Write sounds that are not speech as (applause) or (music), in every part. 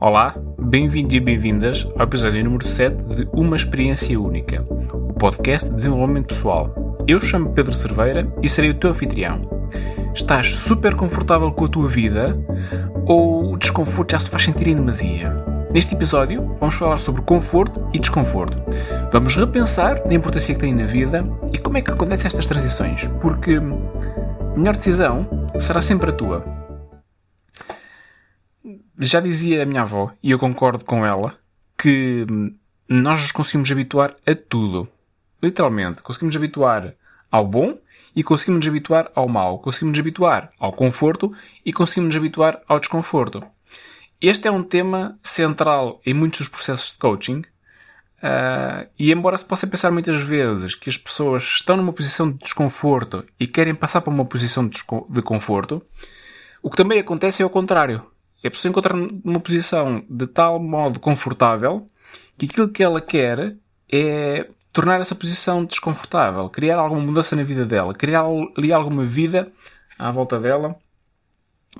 Olá, bem-vindos e bem-vindas ao episódio número 7 de Uma Experiência Única, o podcast de desenvolvimento pessoal. Eu chamo Pedro Cerveira e serei o teu anfitrião. Estás super confortável com a tua vida ou o desconforto já se faz sentir em demasia? Neste episódio, vamos falar sobre conforto e desconforto. Vamos repensar na importância que tem na vida e como é que acontecem estas transições, porque a melhor decisão será sempre a tua. Já dizia a minha avó, e eu concordo com ela, que nós nos conseguimos habituar a tudo. Literalmente, conseguimos habituar ao bom e conseguimos nos habituar ao mau. Conseguimos nos habituar ao conforto e conseguimos nos habituar ao desconforto. Este é um tema central em muitos dos processos de coaching. Uh, e embora se possa pensar muitas vezes que as pessoas estão numa posição de desconforto e querem passar para uma posição de, de conforto, o que também acontece é o contrário. É pessoa encontrar numa posição de tal modo confortável que aquilo que ela quer é tornar essa posição desconfortável, criar alguma mudança na vida dela, criar ali alguma vida à volta dela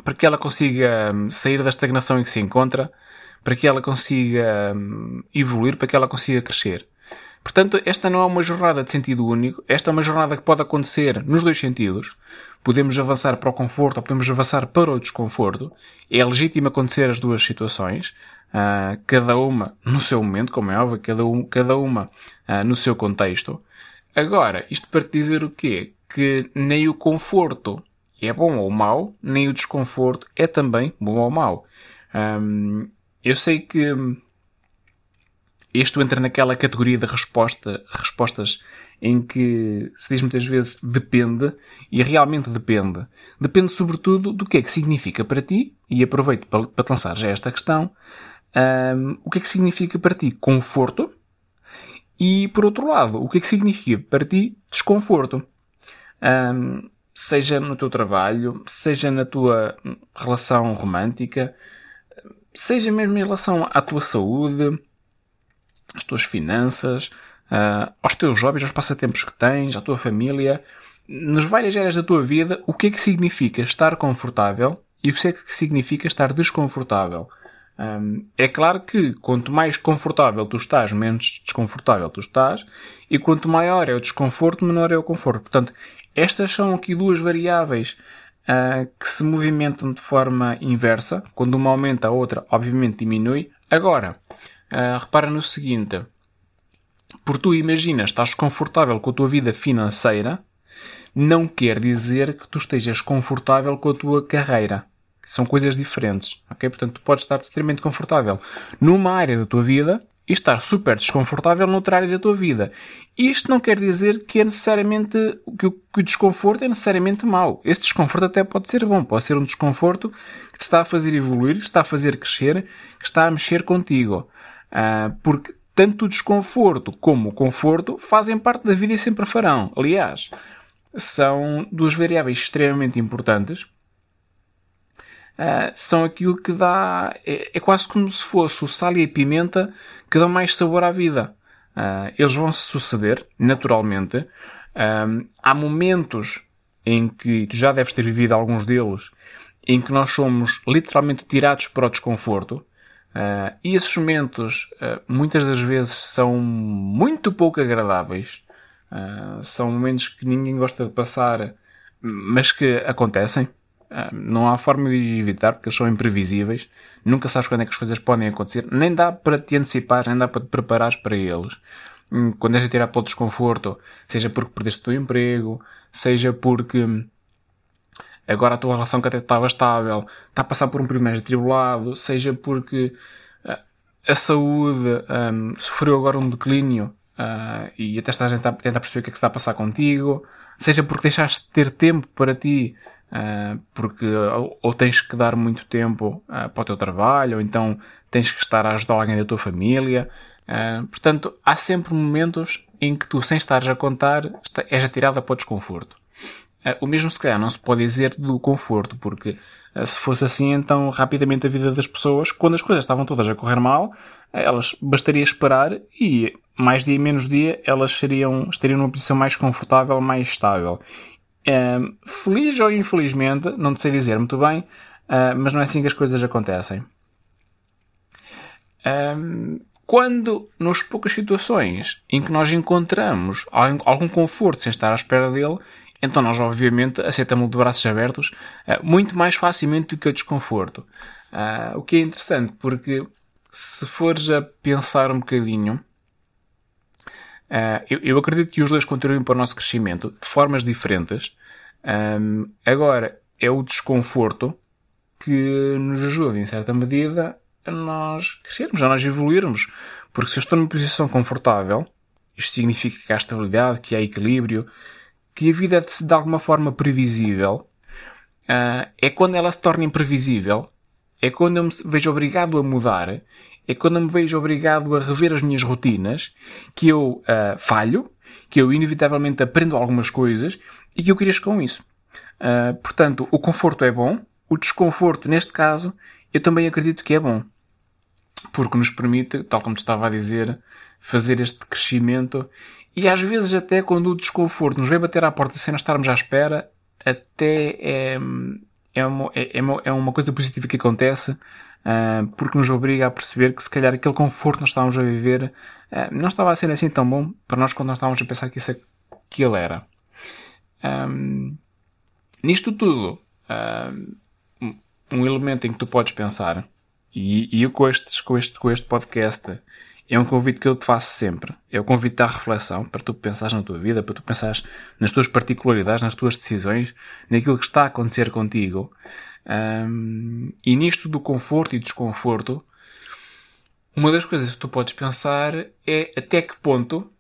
para que ela consiga hum, sair da estagnação em que se encontra, para que ela consiga hum, evoluir, para que ela consiga crescer. Portanto, esta não é uma jornada de sentido único, esta é uma jornada que pode acontecer nos dois sentidos. Podemos avançar para o conforto ou podemos avançar para o desconforto. É legítimo acontecer as duas situações, uh, cada uma no seu momento, como é óbvio, cada, um, cada uma uh, no seu contexto. Agora, isto para te dizer o quê? Que nem o conforto é bom ou mau, nem o desconforto é também bom ou mau. Um, eu sei que isto entra naquela categoria de resposta, respostas em que se diz muitas vezes depende, e realmente depende. Depende sobretudo do que é que significa para ti, e aproveito para, para te lançar já esta questão, um, o que é que significa para ti conforto, e por outro lado, o que é que significa para ti desconforto. Um, seja no teu trabalho, seja na tua relação romântica, seja mesmo em relação à tua saúde, às tuas finanças, uh, aos teus hobbies, aos passatempos que tens, à tua família, nas várias áreas da tua vida, o que é que significa estar confortável e o que é que significa estar desconfortável. Um, é claro que quanto mais confortável tu estás, menos desconfortável tu estás, e quanto maior é o desconforto, menor é o conforto. Portanto, estas são aqui duas variáveis uh, que se movimentam de forma inversa. Quando uma aumenta, a outra obviamente diminui. Agora, uh, repara no seguinte. Por tu imaginas, estás confortável com a tua vida financeira, não quer dizer que tu estejas confortável com a tua carreira. São coisas diferentes, ok? Portanto, tu podes estar extremamente confortável numa área da tua vida e estar super desconfortável noutra área da tua vida. Isto não quer dizer que é necessariamente que o, que o desconforto é necessariamente mau. Esse desconforto até pode ser bom, pode ser um desconforto que te está a fazer evoluir, que está a fazer crescer, que está a mexer contigo. Uh, porque tanto o desconforto como o conforto fazem parte da vida e sempre farão. Aliás, são duas variáveis extremamente importantes uh, são aquilo que dá. É, é, quase como se fosse o sal e a pimenta que dão mais sabor à vida. Uh, eles vão se suceder, naturalmente. Um, há momentos em que tu já deves ter vivido alguns deles, em que nós somos literalmente tirados para o desconforto. Uh, e esses momentos, uh, muitas das vezes, são muito pouco agradáveis. Uh, são momentos que ninguém gosta de passar, mas que acontecem. Não há forma de evitar, porque eles são imprevisíveis. Nunca sabes quando é que as coisas podem acontecer. Nem dá para te antecipar, nem dá para te preparares para eles. Hum, quando és a tirar para o desconforto, seja porque perdeste o teu emprego, seja porque agora a tua relação que até estava estável está a passar por um primeiro atribulado, seja porque ah, a saúde um, sofreu agora um declínio uh, e até estás a tentar, tentar perceber o que é que está a passar contigo, seja porque deixaste de ter tempo para ti Uh, porque ou, ou, tens que dar muito tempo uh, para o teu trabalho, ou então tens que estar a ajudar alguém da tua família. Portanto, há sempre momentos em que tu, sem estares a contar, és atirada para o desconforto. O mesmo, se calhar, não se pode dizer do conforto, porque se fosse assim, então rapidamente a vida das pessoas, quando as coisas estavam todas a correr mal, elas bastaria esperar e mais dia menos dia elas seriam, estariam numa posição mais confortável, mais estável. Um, feliz ou infelizmente, não sei dizer muito bem, uh, mas não é assim que as coisas acontecem. Um, quando, nas poucas situações em que nós encontramos algum conforto sem estar à espera dele, então nós, obviamente, aceitamos de braços abertos uh, muito mais facilmente do que o desconforto. Uh, o que é interessante, porque se fores a pensar um bocadinho, uh, eu, acredito que os dois contribuem para o nosso crescimento de formas diferentes. Agora, é o desconforto que nos ajuda, em certa medida, a nós crescermos, a nós evoluirmos. Porque se eu estou numa posição confortável, isto significa que há estabilidade, que há equilíbrio, que a vida é de alguma forma previsível, uh, é quando ela se torna imprevisível, é quando eu me vejo obrigado a mudar, é quando eu me vejo obrigado a rever as minhas rotinas, que eu uh, falho, que eu inevitavelmente aprendo algumas coisas e que eu cresço com isso. Uh, portanto, o conforto é bom, o desconforto, neste caso, eu também acredito que é bom. Porque nos permite, tal como te estava a dizer, fazer este crescimento e às vezes até quando o desconforto nos vem bater à porta sem nós estarmos à espera, até é, é, uma, é, uma, é uma coisa positiva que acontece uh, porque nos obriga a perceber que se calhar aquele conforto que nós estávamos a viver uh, não estava a ser assim tão bom para nós quando nós estávamos a pensar que isso é, que ele era. Um, nisto tudo, um, um elemento em que tu podes pensar, e, e eu com, estes, com, este, com este podcast é um convite que eu te faço sempre. É o convite à reflexão, para tu pensares na tua vida, para tu pensares nas tuas particularidades, nas tuas decisões, naquilo que está a acontecer contigo. Um, e nisto do conforto e desconforto, uma das coisas que tu podes pensar é até que ponto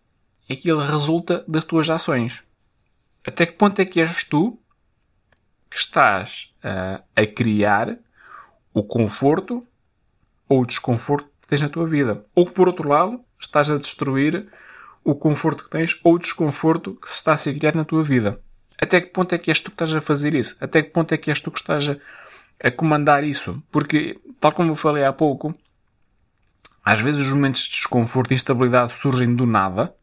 é que ele resulta das tuas ações. Até que ponto é que és tu que estás uh, a criar o conforto ou o desconforto que tens na tua vida. Ou que, por outro lado, estás a destruir o conforto que tens ou o desconforto que se está a ser criado na tua vida. Até que ponto é que és tu que estás a fazer isso? Até que ponto é que és tu que estás a, a comandar isso? Porque, tal como eu falei há pouco, às vezes os momentos de desconforto e instabilidade surgem do nada,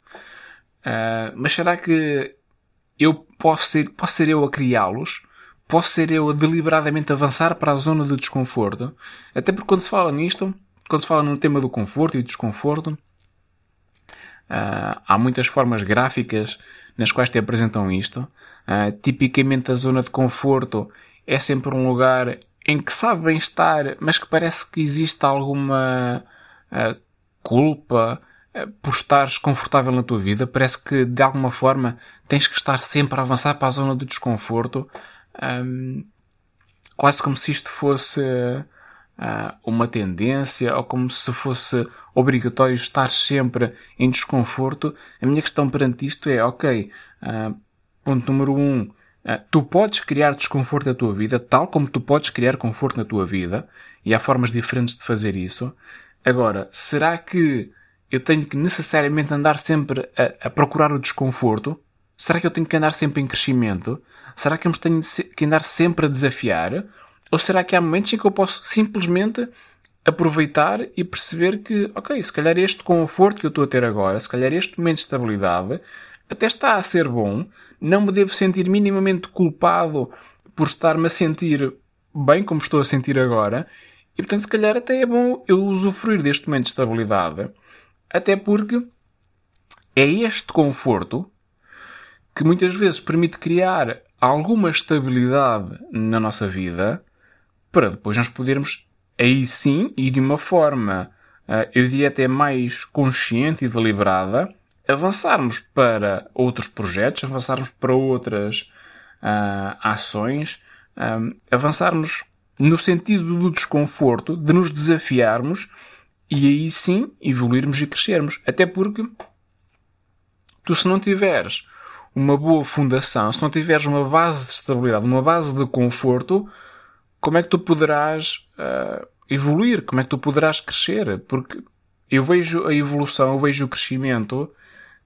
uh, mas será que eu posso ser, posso ser eu a criá-los? posso ser eu a deliberadamente avançar para a zona de desconforto. Até porque quando se fala nisto, quando se fala no tema do conforto e desconforto, uh, há muitas formas gráficas nas quais te apresentam isto. Uh, tipicamente a zona de conforto é sempre um lugar em que sabem estar, mas que parece que existe alguma uh, culpa por estares confortável na tua vida. Parece que de alguma forma tens que estar sempre a avançar para a zona do desconforto um, quase como se isto fosse uh, uma tendência ou como se fosse obrigatório estar sempre em desconforto. A minha questão perante isto é, ok, uh, ponto número um, uh, tu podes criar desconforto na tua vida, tal como tu podes criar conforto na tua vida, e há formas diferentes de fazer isso. Agora, será que eu tenho que necessariamente andar sempre a, a procurar o desconforto? Será que eu tenho que andar sempre em crescimento? Será que eu tenho que andar sempre a desafiar? Ou será que há momentos em que eu posso simplesmente aproveitar e perceber que, ok, se calhar este conforto que eu estou a ter agora, se calhar este momento de estabilidade, até está a ser bom, não me devo sentir minimamente culpado por estar-me a sentir bem como estou a sentir agora, e portanto, se calhar até é bom eu usufruir deste momento de estabilidade, até porque é este conforto que muitas vezes permite criar alguma estabilidade na nossa vida para depois nós podermos, aí sim, e de uma forma, eh, eu diria até mais consciente e deliberada, avançarmos para outros projetos, avançarmos para outras uh, ações, eh, avançarmos no sentido do desconforto, de nos desafiarmos e aí sim evoluirmos e crescermos. Até porque tu, se não tiveres uma boa fundação, se não tiveres uma base de estabilidade, uma base de conforto, como é que tu poderás uh, evoluir? Como é que tu poderás crescer? Porque eu vejo a evolução, eu vejo o crescimento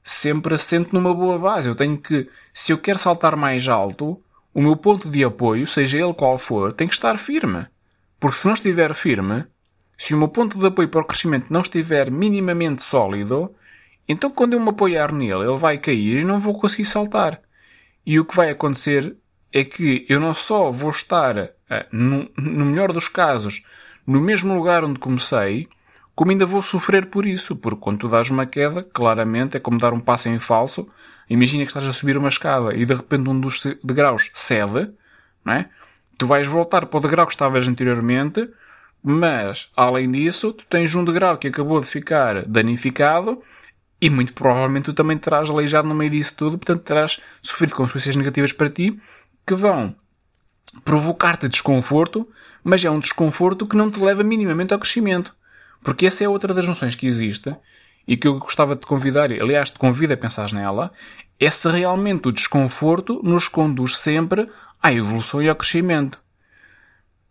sempre assente numa boa base. Eu tenho que, se eu quero saltar mais alto, o meu ponto de apoio, seja ele qual for, tem que estar firme. Porque se não estiver firme, se o meu ponto de apoio para o crescimento não estiver minimamente sólido, então, quando eu me apoiar nele, ele vai cair e não vou conseguir saltar. E o que vai acontecer é que eu não só vou estar, no, no melhor dos casos, no mesmo lugar onde comecei, como ainda vou sofrer por isso, porque quando tu dás uma queda, claramente é como dar um passo em falso. Imagina que estás a subir uma escada e de repente um dos degraus cede, não é? Tu vais voltar para o degrau que estavas anteriormente, mas, além disso, tu tens um degrau que acabou de ficar danificado e muito provavelmente tu também terás aleijado no meio disso tudo, portanto terás sofrido consequências negativas para ti que vão provocar-te desconforto, mas é um desconforto que não te leva minimamente ao crescimento. Porque essa é outra das noções que existe e que eu gostava de te convidar, aliás, te convido a pensar nela, é se realmente o desconforto nos conduz sempre à evolução e ao crescimento.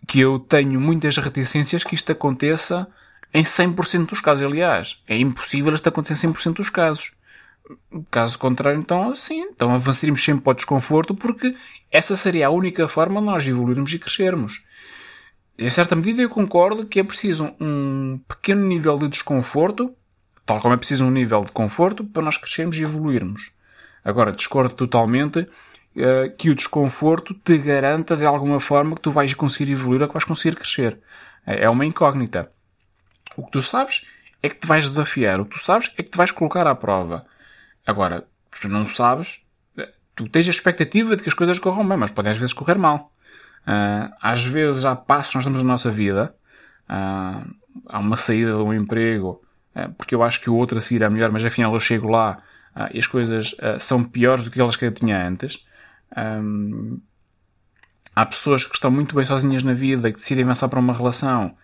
Que eu tenho muitas reticências que isto aconteça em 100% dos casos. Aliás, é impossível isto acontecer em 100% dos casos. Caso contrário, então, sim, então avançaríamos sempre para o desconforto porque essa seria a única forma de nós evoluirmos e crescermos. Em certa medida, eu concordo que é preciso um pequeno nível de desconforto, tal como é preciso um nível de conforto, para nós crescermos e evoluirmos. Agora, discordo totalmente uh, que o desconforto te garanta de alguma forma que tu vais conseguir evoluir ou que vais conseguir crescer. É uma incógnita. O que tu sabes é que te vais desafiar. O que tu sabes é que te vais colocar à prova. Agora, tu não sabes, tu tens a expectativa de que as coisas corram bem, mas podem às vezes correr mal. Uh, às vezes há passos que nós estamos na nossa vida, uh, há uma saída de um emprego, uh, porque eu acho que o outro a seguir é melhor, mas afinal eu chego lá e as coisas são piores do que aquelas que eu tinha antes. Um, há pessoas que estão muito bem sozinhas na vida que decidem avançar para uma relação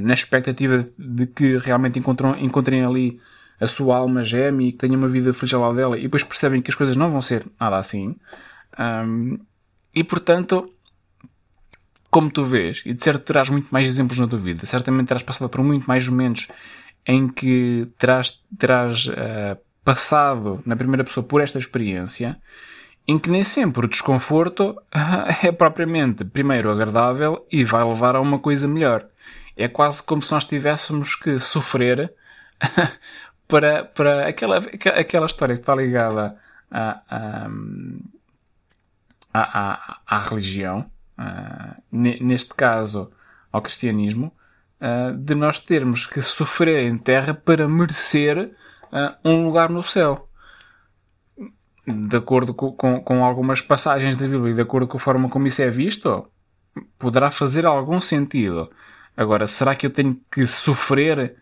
na expectativa de que realmente encontram, encontrem ali a sua alma gêmea e que tenham uma vida lado dela e depois percebem que as coisas não vão ser nada assim. Um, e portanto, como tu vês, e de certo terás muito mais exemplos na tua vida, certamente terás passado por muito mais momentos em que terás, terás uh, passado na primeira pessoa por esta experiência, em que nem sempre o desconforto (laughs) é propriamente, primeiro, agradável e vai levar a uma coisa melhor. É quase como se nós tivéssemos que sofrer (laughs) para, para aquela, aquela história que está ligada à, à, à, religião neste caso ao cristianismo, de nós termos que sofrer em terra para merecer um lugar no céu. De acordo com, com, com, algumas passagens da Bíblia e de acordo com a forma como isso é visto, poderá fazer algum sentido. Agora, será que eu tenho que sofrer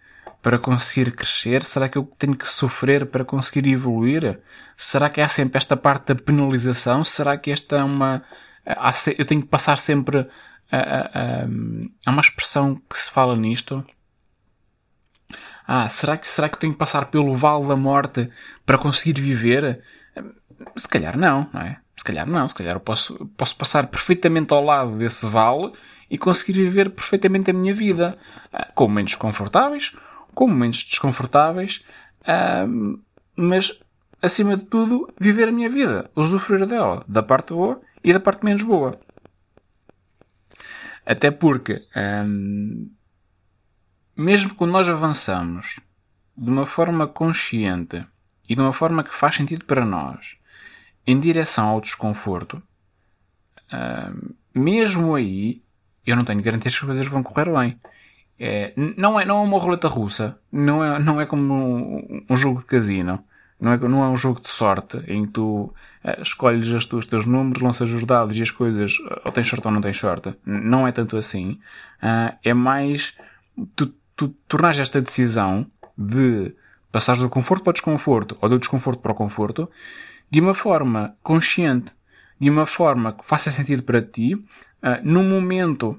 para conseguir crescer? Será que eu tenho que sofrer para conseguir evoluir? Será que há sempre esta parte da penalização? Será que esta é uma, eu tenho que passar sempre a, a, a, há uma expressão que se fala nisto. Ah, será que, será que eu tenho que passar pelo vale da morte para conseguir viver? Se calhar não, não é? Se calhar não, se calhar eu posso, posso passar perfeitamente ao lado desse vale e conseguir viver perfeitamente a minha vida. Com momentos confortáveis, com momentos desconfortáveis, mas acima de tudo, viver a minha vida, usufruir dela, da parte boa e da parte menos boa. Até porque, hum, mesmo quando nós avançamos de uma forma consciente e de uma forma que faz sentido para nós, em direção ao desconforto, hum, mesmo aí, eu não tenho garantias que as coisas vão correr bem. É, não, é, não é uma roleta russa, não é, não é como um, um jogo de casino não é, não é um jogo de sorte em que tu uh, escolhes as tuas, os teus números, lanças os dados e as coisas ou tens sorte ou não tens sorte. Não é tanto assim. Uh, é mais tu, tu tornares esta decisão de passares do conforto para o desconforto ou do desconforto para o conforto de uma forma consciente, de uma forma que faça sentido para ti, uh, num momento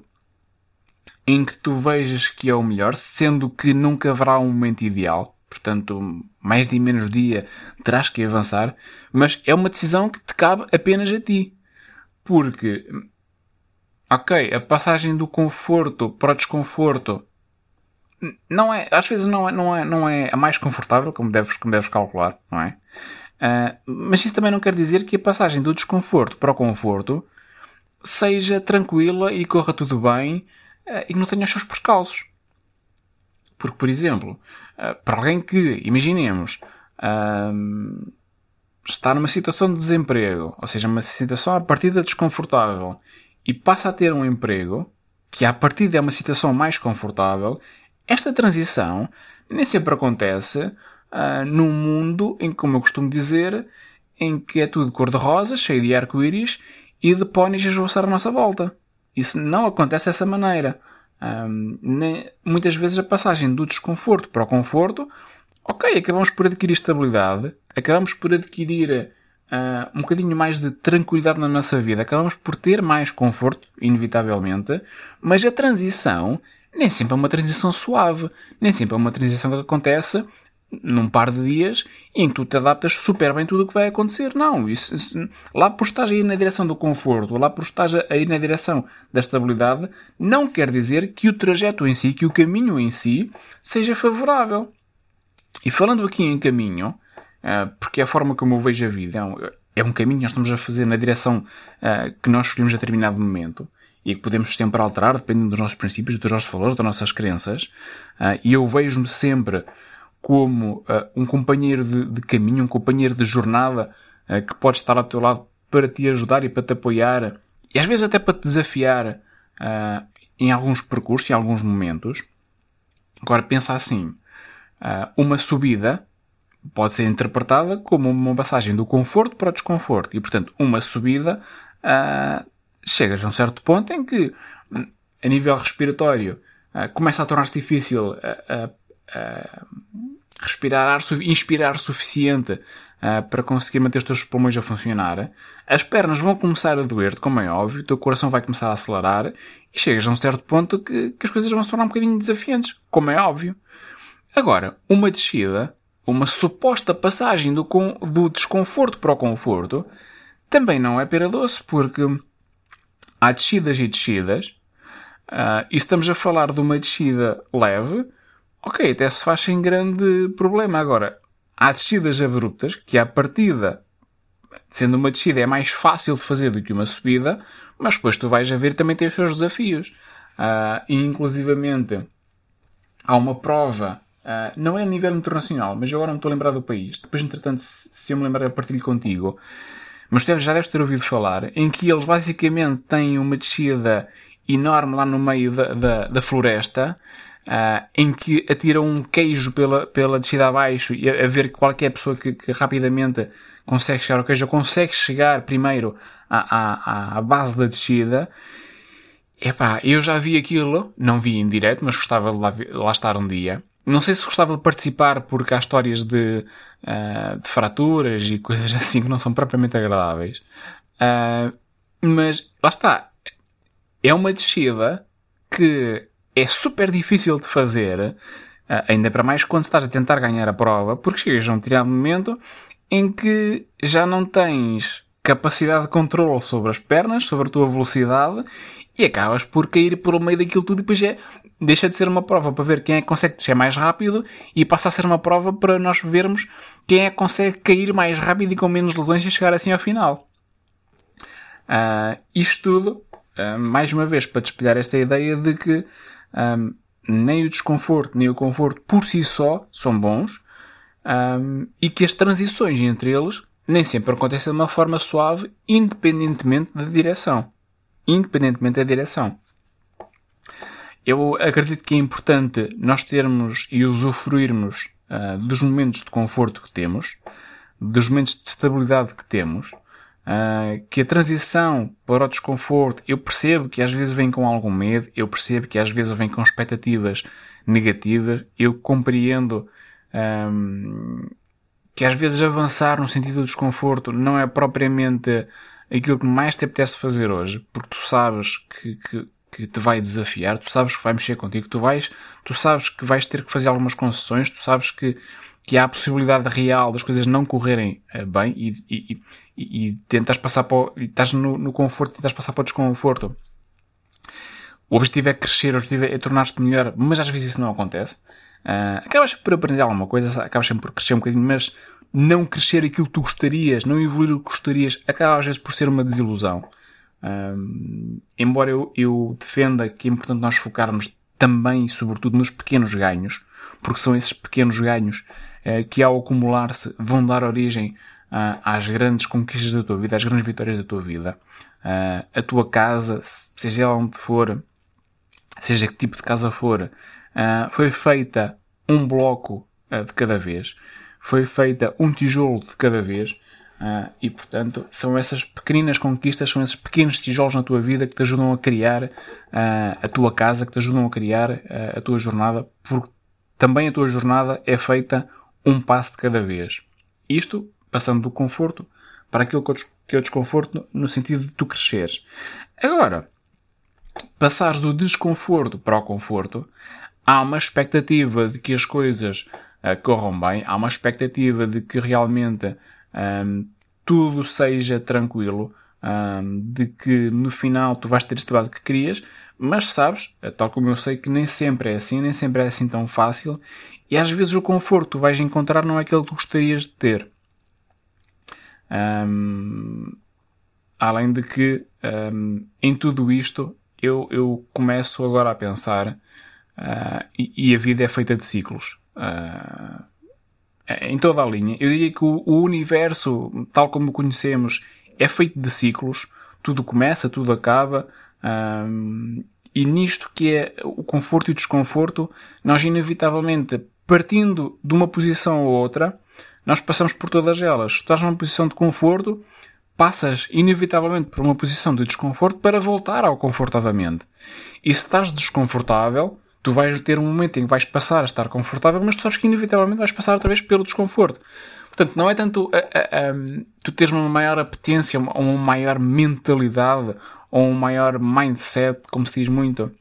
em que tu vejas que é o melhor, sendo que nunca haverá um momento ideal portanto, mais dia menos dia terás que avançar, mas é uma decisão que te cabe apenas a ti. Porque, ok, a passagem do conforto para o desconforto não é, às vezes não é, não é, não é a mais confortável, como deves, como deves calcular, não é? Uh, mas isso também não quer dizer que a passagem do desconforto para o conforto seja tranquila e corra tudo bem uh, e não tenha os seus percalços. Porque, por exemplo, uh, para alguém que, imaginemos, uh, está numa situação de desemprego, ou seja, uma situação à partida desconfortável, e passa a ter um emprego, que à partida é uma situação mais confortável, esta transição nem sempre acontece num mundo em que, como eu costumo dizer, em que é tudo cor-de-rosa, cheio de arco-íris e de pónis a esvoaçar à nossa volta. Isso não acontece dessa maneira. Um, nem, muitas vezes a passagem do desconforto para o conforto, ok, acabamos por adquirir estabilidade, acabamos por adquirir uh, um bocadinho mais de tranquilidade na nossa vida, acabamos por ter mais conforto, inevitavelmente, mas a transição nem sempre é uma transição suave, nem sempre é uma transição que acontece num par de dias em que tu te adaptas super bem tudo o que vai acontecer. Não, isso, isso, lá por estás a ir na direção do conforto, lá por estás a ir na direção da estabilidade, não quer dizer que o trajeto em si, que o caminho em si, seja favorável. E falando aqui em caminho, ah, porque é a forma como eu vejo a vida, é um é caminho que nós estamos a fazer na direção ah, que nós escolhemos a determinado momento e que podemos sempre alterar dependendo dos nossos princípios, dos nossos valores, das nossas crenças. Ah, e eu vejo-me sempre como uh, um companheiro de, de, caminho, um companheiro de jornada uh, que pode estar ao teu lado para te ajudar e para te apoiar e às vezes até para te desafiar uh, em alguns percursos, em alguns momentos. Agora pensa assim: uma subida pode ser interpretada como uma passagem do conforto para o desconforto e, portanto, uma subida chegas a um certo ponto em que, a nível respiratório, começa a tornar-se difícil respirar ar, inspirar suficiente uh, para conseguir manter os teus pulmões a funcionar. As pernas vão começar a doer-te, como é óbvio, o teu coração vai começar a acelerar e chegas a um certo ponto que, que as coisas vão se tornar um bocadinho desafiantes, como é óbvio. Agora, uma descida, uma suposta passagem do, do desconforto para o conforto, também não é pera doce, porque há descidas e descidas, uh, e estamos a falar de uma descida leve, ok, até se faz sem grande problema. Agora, há descidas abruptas que, à partida, sendo uma descida, é mais fácil de fazer do que uma subida, mas depois tu vais a ver também tem os seus desafios. Uh, e, inclusivamente, há uma prova, uh, não é a nível internacional, mas agora não estou a lembrar do país. Depois, entretanto, se eu me lembrar, eu partilho contigo. Mas tu já deves ter ouvido falar, em que eles basicamente têm uma descida enorme lá no meio da, da, da floresta, Uh, em que atiram um queijo pela, pela descida abaixo e a, a ver qualquer pessoa que, que, rapidamente consegue chegar ao queijo consegue chegar primeiro à, à, à base da descida. Epá, eu já vi aquilo, não vi em direto, mas gostava de lá, lá estar um dia. Não sei se gostava de participar porque há histórias de, uh, de fraturas e coisas (laughs) assim que não são propriamente agradáveis. Uh, mas lá está. É uma descida que é super difícil de fazer, ah, ainda para mais quando estás a tentar ganhar a prova, porque chegas a um determinado momento em que já não tens capacidade de controle sobre as pernas, sobre a tua velocidade e acabas por cair pelo meio daquilo tudo e depois é, deixa de ser uma prova para ver quem é que consegue descer mais rápido e passa a ser uma prova para nós vermos quem é que consegue cair mais rápido e com menos lesões e chegar assim ao final. Uh, isto tudo, uh, mais uma vez, para espelhar esta ideia de que um, nem o desconforto nem o conforto por si só são bons um, e que as transições entre eles nem sempre acontecem de uma forma suave, independentemente da direção. Independentemente da direção. Eu acredito que é importante nós termos e usufruirmos uh, dos momentos de conforto que temos, dos momentos de estabilidade que temos, Uh, que a transição para o desconforto, eu percebo que às vezes vem com algum medo, eu percebo que às vezes vem com expectativas negativas, eu compreendo um, que às vezes avançar no sentido do desconforto não é propriamente aquilo que mais te apetece fazer hoje, porque tu sabes que, que, que te vai desafiar, tu sabes que vai mexer contigo, tu vais, tu sabes que vais ter que fazer algumas concessões, tu sabes que, que há a possibilidade real das coisas não correrem eh, bem e, e, e, e tentas passar para o, estás no, no conforto, tentas passar para o desconforto. O objetivo é crescer, o objetivo é tornar-te melhor, mas às vezes isso não acontece. Uh, acabas por aprender alguma coisa, acabas sempre por crescer um bocadinho, mas não crescer aquilo que tu gostarias, não evoluir o que gostarias, acaba às vezes por ser uma desilusão. Uh, embora eu, eu defenda que é importante nós focarmos também e sobretudo nos pequenos ganhos, porque são esses pequenos ganhos que ao acumular-se vão dar origem uh, às grandes conquistas da tua vida, às grandes vitórias da tua vida. Uh, a tua casa, seja ela onde for, seja que tipo de casa for, uh, uh, foi feita um bloco uh, de cada vez, foi feita um tijolo de cada vez, uh, e portanto são essas pequeninas conquistas, são esses pequenos tijolos na tua vida que te ajudam a criar a tua casa, que te ajudam a criar a tua jornada, porque também a tua jornada é feita um passo de cada vez. Isto passando do conforto para aquilo que é o desconforto no sentido de tu cresceres. Agora, passares do desconforto para o conforto, há uma expectativa de que as coisas uh, corram bem, há uma expectativa de que realmente um, tudo seja tranquilo, um, de que no final tu vais ter este trabalho que querias, mas sabes, eh, tal como eu sei que nem sempre é assim, nem sempre é assim tão fácil, e às vezes o conforto que vais encontrar não é aquele que gostarias de ter. Um, além de que um, em tudo isto eu, eu começo agora a pensar uh, e, e, a vida é feita de ciclos. Uh, em toda a linha. Eu diria que o, o, universo, tal como o conhecemos, é feito de ciclos. Tudo começa, tudo acaba. Um, e nisto que é o conforto e o desconforto, nós inevitavelmente, partindo de uma posição ou outra, nós passamos por todas elas. Se estás numa posição de conforto, passas inevitavelmente por uma posição de desconforto para voltar ao confortavelmente. E se estás desconfortável, tu vais ter um momento em que vais passar a estar confortável, mas tu sabes que inevitavelmente vais passar outra vez pelo desconforto. Portanto, não é tanto a, a, a, tu teres uma maior apetência, ou uma maior mentalidade, ou um maior mindset, como se diz muito,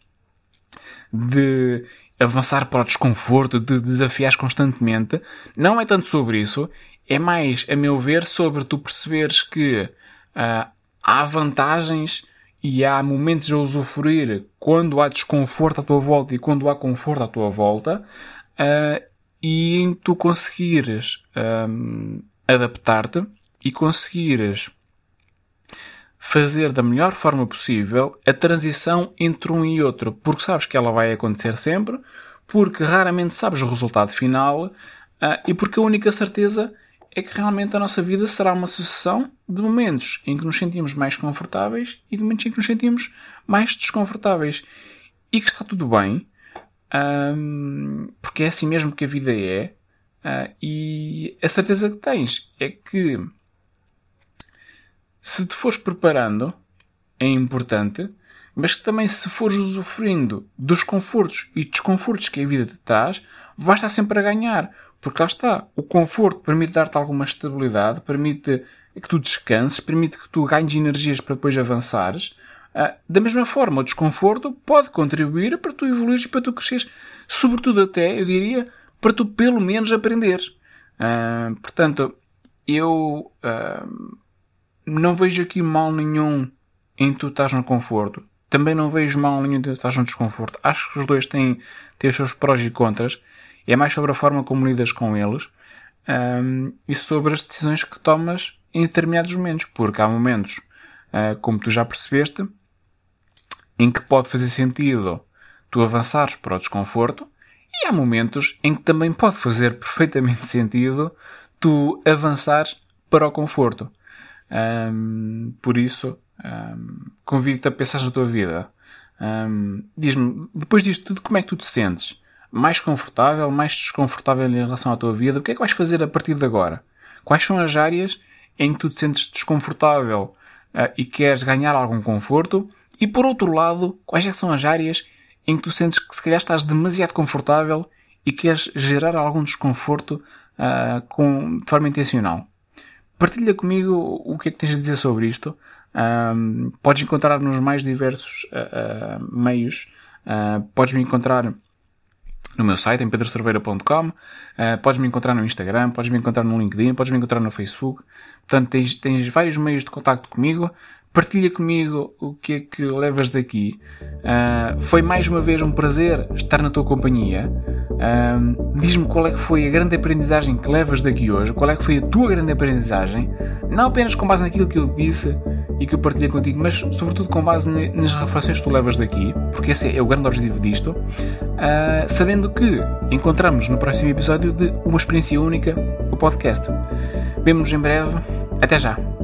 de avançar para o desconforto, de desafiar constantemente. Não é tanto sobre isso, é mais, a meu ver, sobre tu perceberes que uh, há vantagens e há momentos a usufruir quando há desconforto à tua volta e quando há conforto à tua volta, uh, e em tu conseguires um, adaptar-te e conseguires fazer da melhor forma possível a transição entre um e outro, porque sabes que ela vai acontecer sempre, porque raramente sabes o resultado final uh, e porque a única certeza é que realmente a nossa vida será uma sucessão de momentos em que nos sentimos mais confortáveis e de momentos em que nos sentimos mais desconfortáveis. E que está tudo bem, porque é assim mesmo que a vida é, uh, e a certeza que tens é que se te fores preparando, é importante, mas que também se fores usufruindo dos confortos e desconfortos que a vida te traz, vais estar sempre a ganhar. Porque lá está, o conforto permite dar-te alguma estabilidade, permite que tu descanses, permite que tu ganhes energias para depois avançares. Ah, da mesma forma, o desconforto pode contribuir para tu evoluires e para tu cresceres. Sobretudo até, eu diria, para tu pelo menos aprenderes. Uh, portanto, eu uh, não vejo aqui mal nenhum em tu estás no conforto. Também não vejo mal nenhum em tu estás no desconforto. Acho que os dois têm, têm os seus prós e contras. É mais sobre a forma como lidas com eles um, e sobre as decisões que tomas em determinados momentos. Porque há momentos, uh, como tu já percebeste, em que pode fazer sentido tu avançares para o desconforto e há momentos em que também pode fazer perfeitamente (laughs) sentido tu avançares para o conforto. Um, por isso, um, convido-te a pensar na tua vida. Um, Diz-me, depois disto tudo, como é que tu te sentes? Mais confortável, mais desconfortável em relação à tua vida? O que é que vais fazer a partir de agora? Quais são as áreas em que tu te sentes desconfortável uh, e queres ganhar algum conforto? E por outro lado, quais é são as áreas em que tu sentes que se calhar estás demasiado confortável e queres gerar algum desconforto uh, com, de forma intencional? Partilha comigo o que é que tens a dizer sobre isto. Um, podes encontrar nos mais diversos uh, uh, meios. Uh, podes me encontrar no meu site, em pedrocerveira.com. podes me encontrar no Instagram, podes me encontrar no LinkedIn, podes me encontrar no Facebook. Portanto, tens, tens vários meios de contacto comigo. Partilha comigo o que é que levas daqui. Uh, foi mais uma vez um prazer estar na tua companhia. Uh, Diz-me qual é que foi a grande aprendizagem que levas daqui hoje, qual é que foi a tua grande aprendizagem, não apenas com base naquilo que eu disse e que eu partilhei contigo, mas sobretudo com base nas reflexões que tu levas daqui, porque esse é o grande objetivo disto, uh, sabendo que encontramos no próximo episódio de Uma Experiência Única, o podcast. Vemo-nos em breve. Até já!